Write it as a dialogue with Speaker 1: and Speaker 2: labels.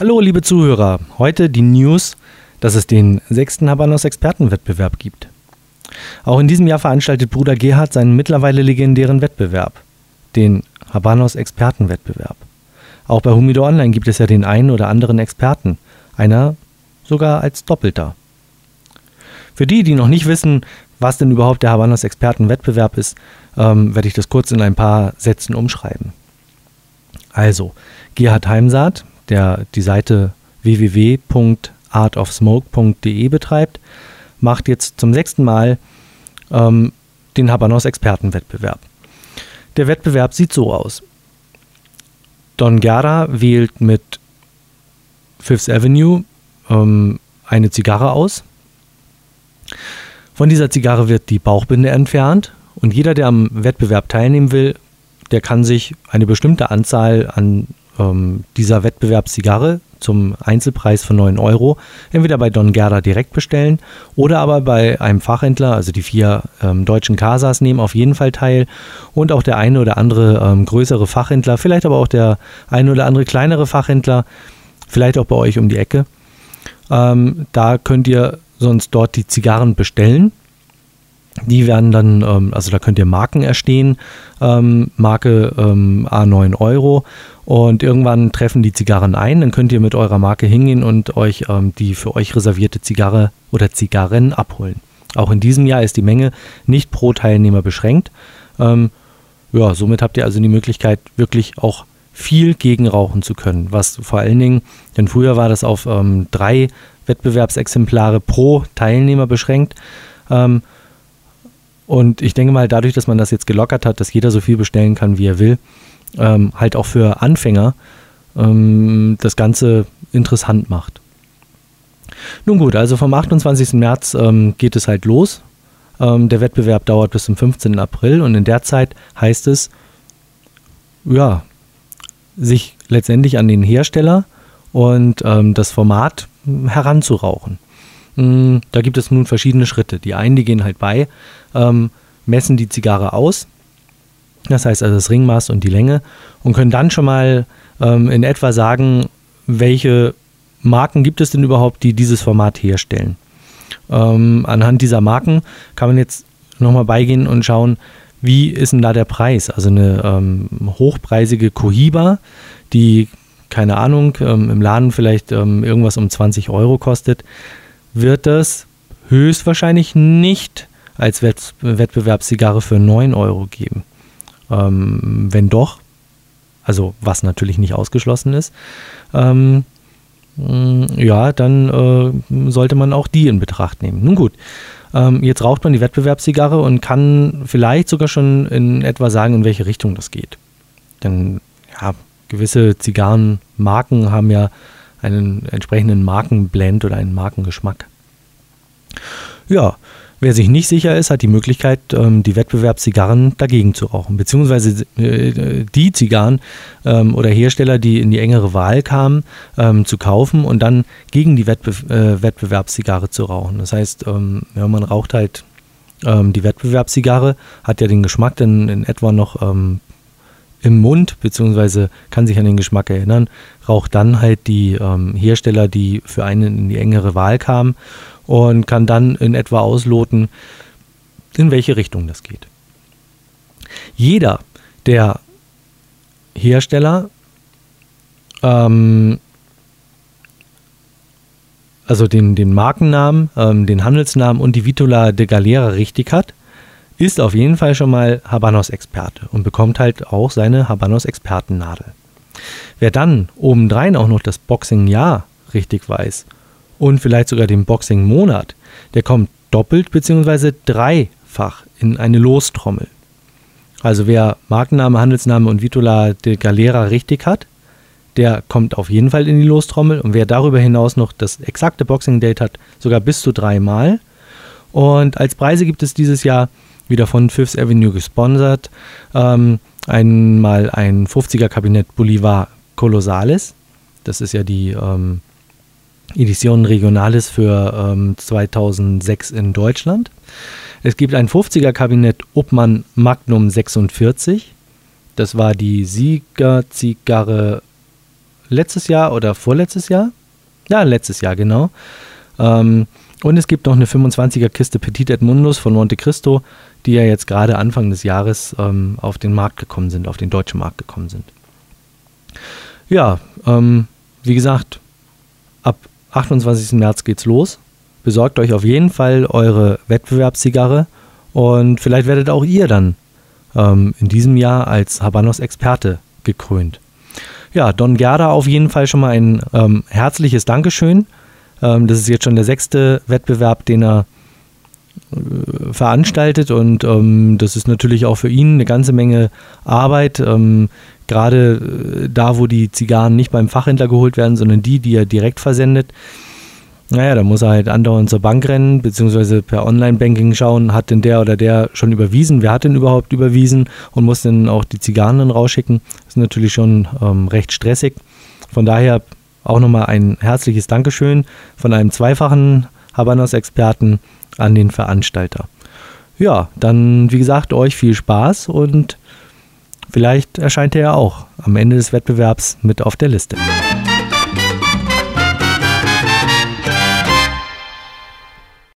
Speaker 1: Hallo, liebe Zuhörer. Heute die News, dass es den sechsten Habanos Expertenwettbewerb gibt. Auch in diesem Jahr veranstaltet Bruder Gerhard seinen mittlerweile legendären Wettbewerb, den Habanos Expertenwettbewerb. Auch bei Humido Online gibt es ja den einen oder anderen Experten, einer sogar als Doppelter. Für die, die noch nicht wissen, was denn überhaupt der Habanos Expertenwettbewerb ist, ähm, werde ich das kurz in ein paar Sätzen umschreiben. Also, Gerhard Heimsaat, der die Seite www.artofsmoke.de betreibt, macht jetzt zum sechsten Mal ähm, den Habanos Expertenwettbewerb. Der Wettbewerb sieht so aus. Don Gara wählt mit Fifth Avenue ähm, eine Zigarre aus. Von dieser Zigarre wird die Bauchbinde entfernt und jeder, der am Wettbewerb teilnehmen will, der kann sich eine bestimmte Anzahl an ähm, dieser Wettbewerbszigarre zum Einzelpreis von 9 Euro entweder bei Don Gerda direkt bestellen oder aber bei einem Fachhändler, also die vier ähm, deutschen Casas nehmen auf jeden Fall teil und auch der eine oder andere ähm, größere Fachhändler, vielleicht aber auch der eine oder andere kleinere Fachhändler, vielleicht auch bei euch um die Ecke. Ähm, da könnt ihr sonst dort die Zigarren bestellen die werden dann, ähm, also da könnt ihr Marken erstehen, ähm, Marke ähm, A9 Euro und irgendwann treffen die Zigarren ein, dann könnt ihr mit eurer Marke hingehen und euch ähm, die für euch reservierte Zigarre oder Zigarren abholen. Auch in diesem Jahr ist die Menge nicht pro Teilnehmer beschränkt. Ähm, ja, somit habt ihr also die Möglichkeit, wirklich auch viel gegenrauchen zu können, was vor allen Dingen, denn früher war das auf ähm, drei Wettbewerbsexemplare pro Teilnehmer beschränkt. Und ich denke mal, dadurch, dass man das jetzt gelockert hat, dass jeder so viel bestellen kann, wie er will, ähm, halt auch für Anfänger ähm, das Ganze interessant macht. Nun gut, also vom 28. März ähm, geht es halt los. Ähm, der Wettbewerb dauert bis zum 15. April und in der Zeit heißt es, ja, sich letztendlich an den Hersteller und ähm, das Format heranzurauchen. Mm, da gibt es nun verschiedene Schritte. Die einen, die gehen halt bei, ähm, messen die Zigarre aus, das heißt also das Ringmaß und die Länge und können dann schon mal ähm, in etwa sagen, welche Marken gibt es denn überhaupt, die dieses Format herstellen. Ähm, anhand dieser Marken kann man jetzt nochmal beigehen und schauen, wie ist denn da der Preis? Also eine ähm, hochpreisige Cohiba, die, keine Ahnung, ähm, im Laden vielleicht ähm, irgendwas um 20 Euro kostet, wird es höchstwahrscheinlich nicht als Wettbewerbszigarre für 9 Euro geben. Ähm, wenn doch, also was natürlich nicht ausgeschlossen ist, ähm, mm, ja, dann äh, sollte man auch die in Betracht nehmen. Nun gut, ähm, jetzt raucht man die Wettbewerbszigarre und kann vielleicht sogar schon in etwa sagen, in welche Richtung das geht. Denn ja, gewisse Zigarrenmarken haben ja einen entsprechenden Markenblend oder einen Markengeschmack. Ja, wer sich nicht sicher ist, hat die Möglichkeit, ähm, die Wettbewerbszigarren dagegen zu rauchen. Beziehungsweise äh, die Zigarren ähm, oder Hersteller, die in die engere Wahl kamen, ähm, zu kaufen und dann gegen die äh, Wettbewerbszigarre zu rauchen. Das heißt, ja, man raucht halt die Wettbewerbszigarre, hat ja den Geschmack dann in etwa noch im Mund, beziehungsweise kann sich an den Geschmack erinnern, raucht dann halt die ähm, Hersteller, die für einen in die engere Wahl kamen und kann dann in etwa ausloten, in welche Richtung das geht. Jeder der Hersteller, ähm, also den, den Markennamen, ähm, den Handelsnamen und die Vitola de Galera richtig hat, ist auf jeden Fall schon mal Habanos-Experte und bekommt halt auch seine Habanos-Expertennadel. Wer dann obendrein auch noch das Boxing-Jahr richtig weiß und vielleicht sogar den Boxing-Monat, der kommt doppelt bzw. dreifach in eine Lostrommel. Also wer Markenname, Handelsname und Vitola de Galera richtig hat, der kommt auf jeden Fall in die Lostrommel und wer darüber hinaus noch das exakte Boxing-Date hat, sogar bis zu dreimal. Und als Preise gibt es dieses Jahr wieder von Fifth Avenue gesponsert. Ähm, einmal ein 50er Kabinett Bolivar Colosales. Das ist ja die ähm, Edition Regionalis für ähm, 2006 in Deutschland. Es gibt ein 50er Kabinett Obmann Magnum 46. Das war die Siegerzigarre letztes Jahr oder vorletztes Jahr. Ja, letztes Jahr, genau. Ähm, und es gibt noch eine 25er Kiste Petit Edmundus von Monte Cristo, die ja jetzt gerade Anfang des Jahres ähm, auf den Markt gekommen sind, auf den deutschen Markt gekommen sind. Ja, ähm, wie gesagt, ab 28. März geht's los. Besorgt euch auf jeden Fall eure Wettbewerbszigarre und vielleicht werdet auch ihr dann ähm, in diesem Jahr als Habanos-Experte gekrönt. Ja, Don Gerda auf jeden Fall schon mal ein ähm, herzliches Dankeschön. Ähm, das ist jetzt schon der sechste Wettbewerb, den er veranstaltet und ähm, das ist natürlich auch für ihn eine ganze Menge Arbeit. Ähm, Gerade äh, da, wo die Zigarren nicht beim Fachhändler geholt werden, sondern die, die er direkt versendet. Naja, da muss er halt andauernd zur Bank rennen, beziehungsweise per Online-Banking schauen, hat denn der oder der schon überwiesen, wer hat denn überhaupt überwiesen und muss dann auch die Zigarren dann rausschicken. Das ist natürlich schon ähm, recht stressig. Von daher auch nochmal ein herzliches Dankeschön von einem zweifachen Habanos-Experten an den Veranstalter. Ja, dann wie gesagt, euch viel Spaß und vielleicht erscheint er ja auch am Ende des Wettbewerbs mit auf der Liste.